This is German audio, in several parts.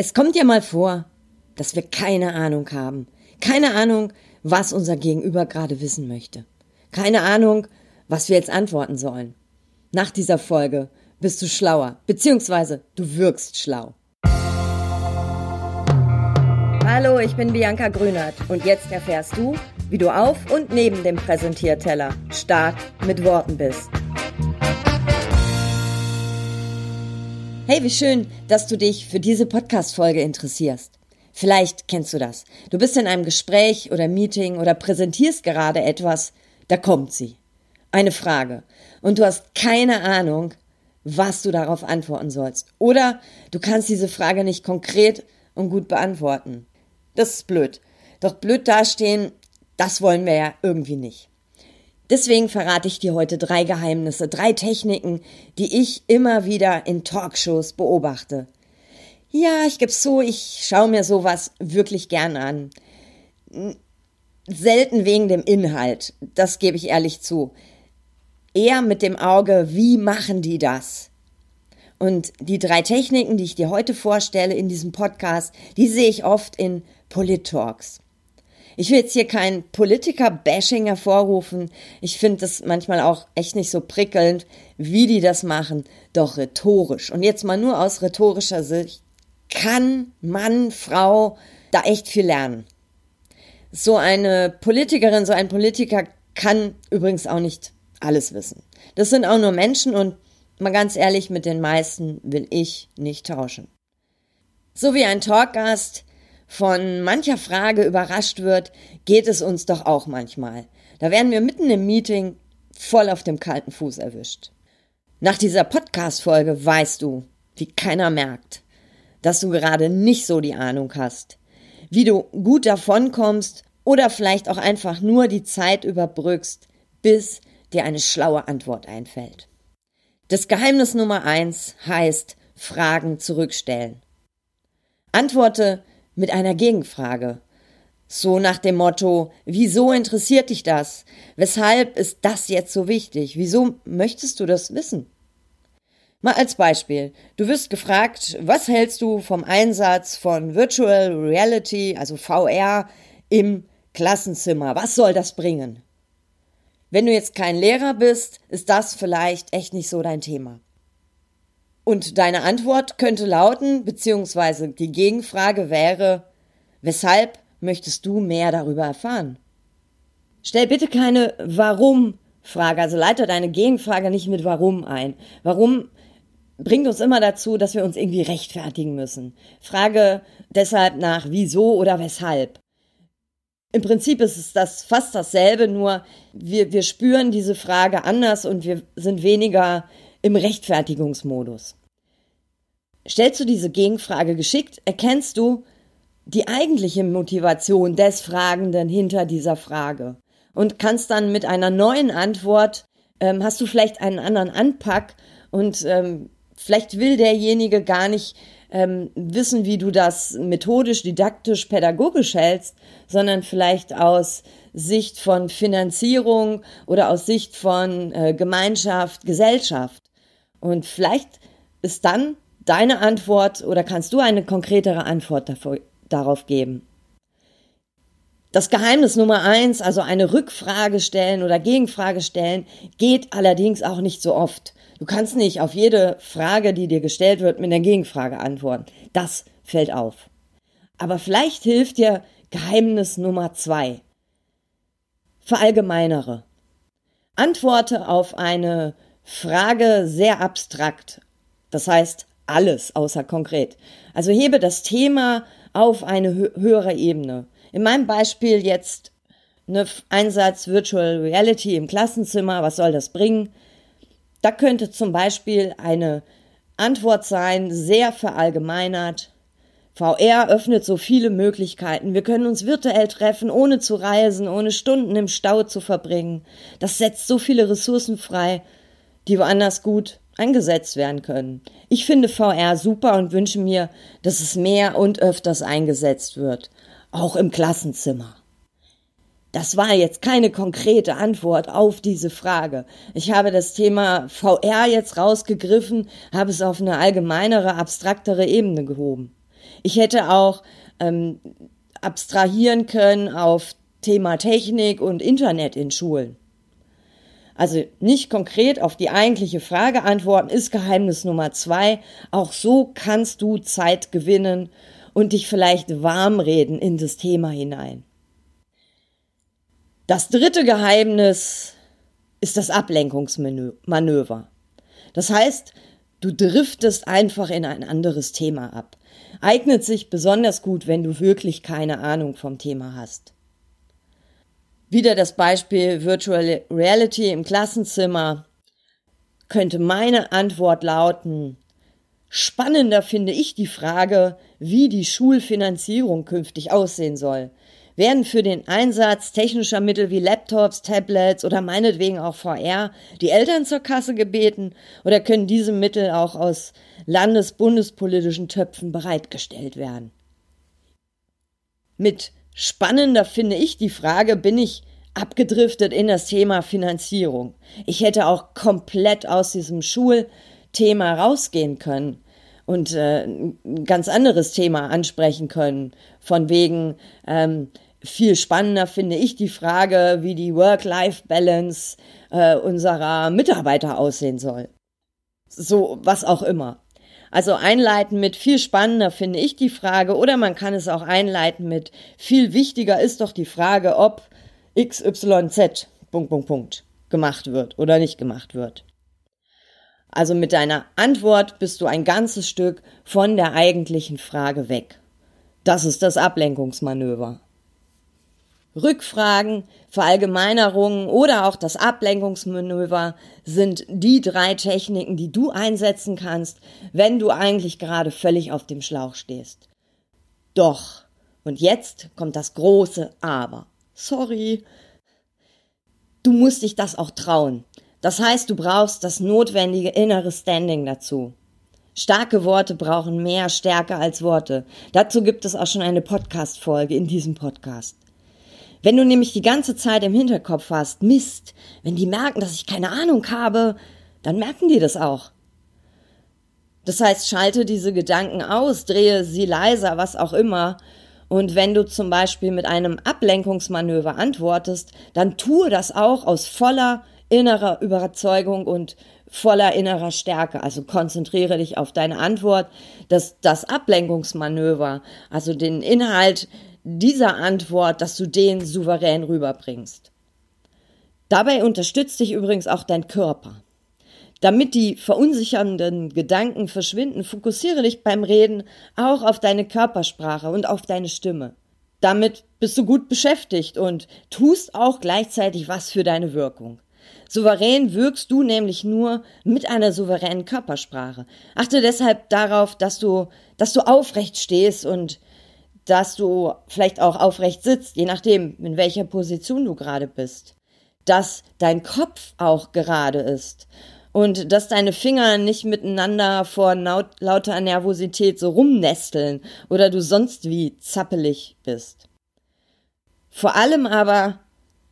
Es kommt ja mal vor, dass wir keine Ahnung haben. Keine Ahnung, was unser Gegenüber gerade wissen möchte. Keine Ahnung, was wir jetzt antworten sollen. Nach dieser Folge bist du schlauer, beziehungsweise du wirkst schlau. Hallo, ich bin Bianca Grünert und jetzt erfährst du, wie du auf und neben dem Präsentierteller stark mit Worten bist. Hey, wie schön, dass du dich für diese Podcast-Folge interessierst. Vielleicht kennst du das. Du bist in einem Gespräch oder Meeting oder präsentierst gerade etwas, da kommt sie. Eine Frage. Und du hast keine Ahnung, was du darauf antworten sollst. Oder du kannst diese Frage nicht konkret und gut beantworten. Das ist blöd. Doch blöd dastehen, das wollen wir ja irgendwie nicht. Deswegen verrate ich dir heute drei Geheimnisse, drei Techniken, die ich immer wieder in Talkshows beobachte. Ja, ich gebe zu, ich schaue mir sowas wirklich gern an. Selten wegen dem Inhalt, das gebe ich ehrlich zu. Eher mit dem Auge, wie machen die das? Und die drei Techniken, die ich dir heute vorstelle in diesem Podcast, die sehe ich oft in Polit-Talks. Ich will jetzt hier kein Politiker-Bashing hervorrufen. Ich finde das manchmal auch echt nicht so prickelnd, wie die das machen. Doch rhetorisch. Und jetzt mal nur aus rhetorischer Sicht kann Mann, Frau da echt viel lernen. So eine Politikerin, so ein Politiker kann übrigens auch nicht alles wissen. Das sind auch nur Menschen und mal ganz ehrlich, mit den meisten will ich nicht tauschen. So wie ein Talkgast von mancher Frage überrascht wird, geht es uns doch auch manchmal. Da werden wir mitten im Meeting voll auf dem kalten Fuß erwischt. Nach dieser Podcast-Folge weißt du, wie keiner merkt, dass du gerade nicht so die Ahnung hast, wie du gut davonkommst oder vielleicht auch einfach nur die Zeit überbrückst, bis dir eine schlaue Antwort einfällt. Das Geheimnis Nummer eins heißt Fragen zurückstellen. Antworte mit einer Gegenfrage. So nach dem Motto, wieso interessiert dich das? Weshalb ist das jetzt so wichtig? Wieso möchtest du das wissen? Mal als Beispiel. Du wirst gefragt, was hältst du vom Einsatz von Virtual Reality, also VR, im Klassenzimmer? Was soll das bringen? Wenn du jetzt kein Lehrer bist, ist das vielleicht echt nicht so dein Thema. Und deine Antwort könnte lauten, beziehungsweise die Gegenfrage wäre, weshalb möchtest du mehr darüber erfahren? Stell bitte keine Warum-Frage, also leite deine Gegenfrage nicht mit Warum ein. Warum bringt uns immer dazu, dass wir uns irgendwie rechtfertigen müssen. Frage deshalb nach wieso oder weshalb. Im Prinzip ist es das fast dasselbe, nur wir, wir spüren diese Frage anders und wir sind weniger im Rechtfertigungsmodus. Stellst du diese Gegenfrage geschickt, erkennst du die eigentliche Motivation des Fragenden hinter dieser Frage und kannst dann mit einer neuen Antwort, ähm, hast du vielleicht einen anderen Anpack und ähm, vielleicht will derjenige gar nicht ähm, wissen, wie du das methodisch, didaktisch, pädagogisch hältst, sondern vielleicht aus Sicht von Finanzierung oder aus Sicht von äh, Gemeinschaft, Gesellschaft. Und vielleicht ist dann deine Antwort oder kannst du eine konkretere Antwort dafür, darauf geben? Das Geheimnis Nummer eins, also eine Rückfrage stellen oder Gegenfrage stellen, geht allerdings auch nicht so oft. Du kannst nicht auf jede Frage, die dir gestellt wird, mit einer Gegenfrage antworten. Das fällt auf. Aber vielleicht hilft dir Geheimnis Nummer zwei. Verallgemeinere. Antworte auf eine Frage sehr abstrakt. Das heißt, alles außer konkret. Also hebe das Thema auf eine höhere Ebene. In meinem Beispiel jetzt ne Einsatz Virtual Reality im Klassenzimmer, was soll das bringen? Da könnte zum Beispiel eine Antwort sein, sehr verallgemeinert. VR öffnet so viele Möglichkeiten. Wir können uns virtuell treffen, ohne zu reisen, ohne Stunden im Stau zu verbringen. Das setzt so viele Ressourcen frei, die woanders gut eingesetzt werden können. Ich finde VR super und wünsche mir, dass es mehr und öfters eingesetzt wird, auch im Klassenzimmer. Das war jetzt keine konkrete Antwort auf diese Frage. Ich habe das Thema VR jetzt rausgegriffen, habe es auf eine allgemeinere, abstraktere Ebene gehoben. Ich hätte auch ähm, abstrahieren können auf Thema Technik und Internet in Schulen. Also nicht konkret auf die eigentliche Frage antworten, ist Geheimnis Nummer zwei. Auch so kannst du Zeit gewinnen und dich vielleicht warm reden in das Thema hinein. Das dritte Geheimnis ist das Ablenkungsmanöver. Das heißt, du driftest einfach in ein anderes Thema ab. Eignet sich besonders gut, wenn du wirklich keine Ahnung vom Thema hast. Wieder das Beispiel Virtual Reality im Klassenzimmer. Könnte meine Antwort lauten, spannender finde ich die Frage, wie die Schulfinanzierung künftig aussehen soll. Werden für den Einsatz technischer Mittel wie Laptops, Tablets oder meinetwegen auch VR die Eltern zur Kasse gebeten oder können diese Mittel auch aus landes-bundespolitischen Töpfen bereitgestellt werden? Mit spannender finde ich die Frage, bin ich abgedriftet in das Thema Finanzierung. Ich hätte auch komplett aus diesem Schulthema rausgehen können und äh, ein ganz anderes Thema ansprechen können. Von wegen, ähm, viel spannender finde ich die Frage, wie die Work-Life-Balance äh, unserer Mitarbeiter aussehen soll. So, was auch immer. Also einleiten mit viel spannender finde ich die Frage oder man kann es auch einleiten mit viel wichtiger ist doch die Frage, ob XYZ Punkt, Punkt, Punkt gemacht wird oder nicht gemacht wird. Also mit deiner Antwort bist du ein ganzes Stück von der eigentlichen Frage weg. Das ist das Ablenkungsmanöver. Rückfragen, Verallgemeinerungen oder auch das Ablenkungsmanöver sind die drei Techniken, die du einsetzen kannst, wenn du eigentlich gerade völlig auf dem Schlauch stehst. Doch, und jetzt kommt das große Aber. Sorry. Du musst dich das auch trauen. Das heißt, du brauchst das notwendige innere Standing dazu. Starke Worte brauchen mehr Stärke als Worte. Dazu gibt es auch schon eine Podcast-Folge in diesem Podcast. Wenn du nämlich die ganze Zeit im Hinterkopf hast, Mist, wenn die merken, dass ich keine Ahnung habe, dann merken die das auch. Das heißt, schalte diese Gedanken aus, drehe sie leiser, was auch immer. Und wenn du zum Beispiel mit einem Ablenkungsmanöver antwortest, dann tue das auch aus voller innerer Überzeugung und voller innerer Stärke. Also konzentriere dich auf deine Antwort, dass das Ablenkungsmanöver, also den Inhalt dieser Antwort, dass du den souverän rüberbringst. Dabei unterstützt dich übrigens auch dein Körper. Damit die verunsichernden Gedanken verschwinden, fokussiere dich beim Reden auch auf deine Körpersprache und auf deine Stimme. Damit bist du gut beschäftigt und tust auch gleichzeitig was für deine Wirkung. Souverän wirkst du nämlich nur mit einer souveränen Körpersprache. Achte deshalb darauf, dass du, dass du aufrecht stehst und dass du vielleicht auch aufrecht sitzt, je nachdem, in welcher Position du gerade bist. Dass dein Kopf auch gerade ist und dass deine Finger nicht miteinander vor lauter Nervosität so rumnesteln oder du sonst wie zappelig bist. Vor allem aber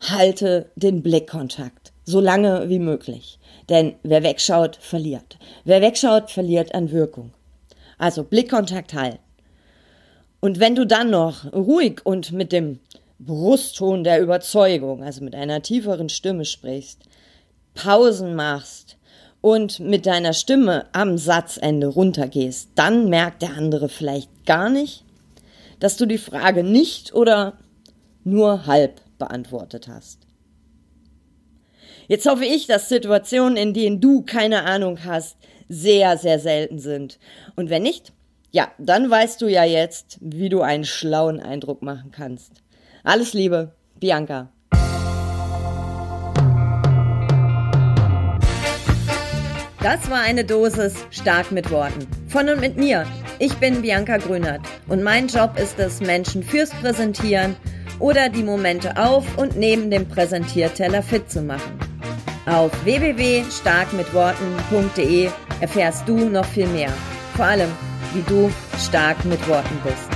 halte den Blickkontakt so lange wie möglich, denn wer wegschaut, verliert. Wer wegschaut, verliert an Wirkung. Also Blickkontakt halten. Und wenn du dann noch ruhig und mit dem Brustton der Überzeugung, also mit einer tieferen Stimme sprichst, Pausen machst und mit deiner Stimme am Satzende runtergehst, dann merkt der andere vielleicht gar nicht, dass du die Frage nicht oder nur halb beantwortet hast. Jetzt hoffe ich, dass Situationen, in denen du keine Ahnung hast, sehr, sehr selten sind. Und wenn nicht, ja, dann weißt du ja jetzt, wie du einen schlauen Eindruck machen kannst. Alles Liebe, Bianca. Das war eine Dosis stark mit Worten. Von und mit mir. Ich bin Bianca Grünert und mein Job ist es, Menschen fürs Präsentieren oder die Momente auf und neben dem Präsentierteller fit zu machen. Auf www.starkmitworten.de erfährst du noch viel mehr. Vor allem, wie du stark mit Worten bist.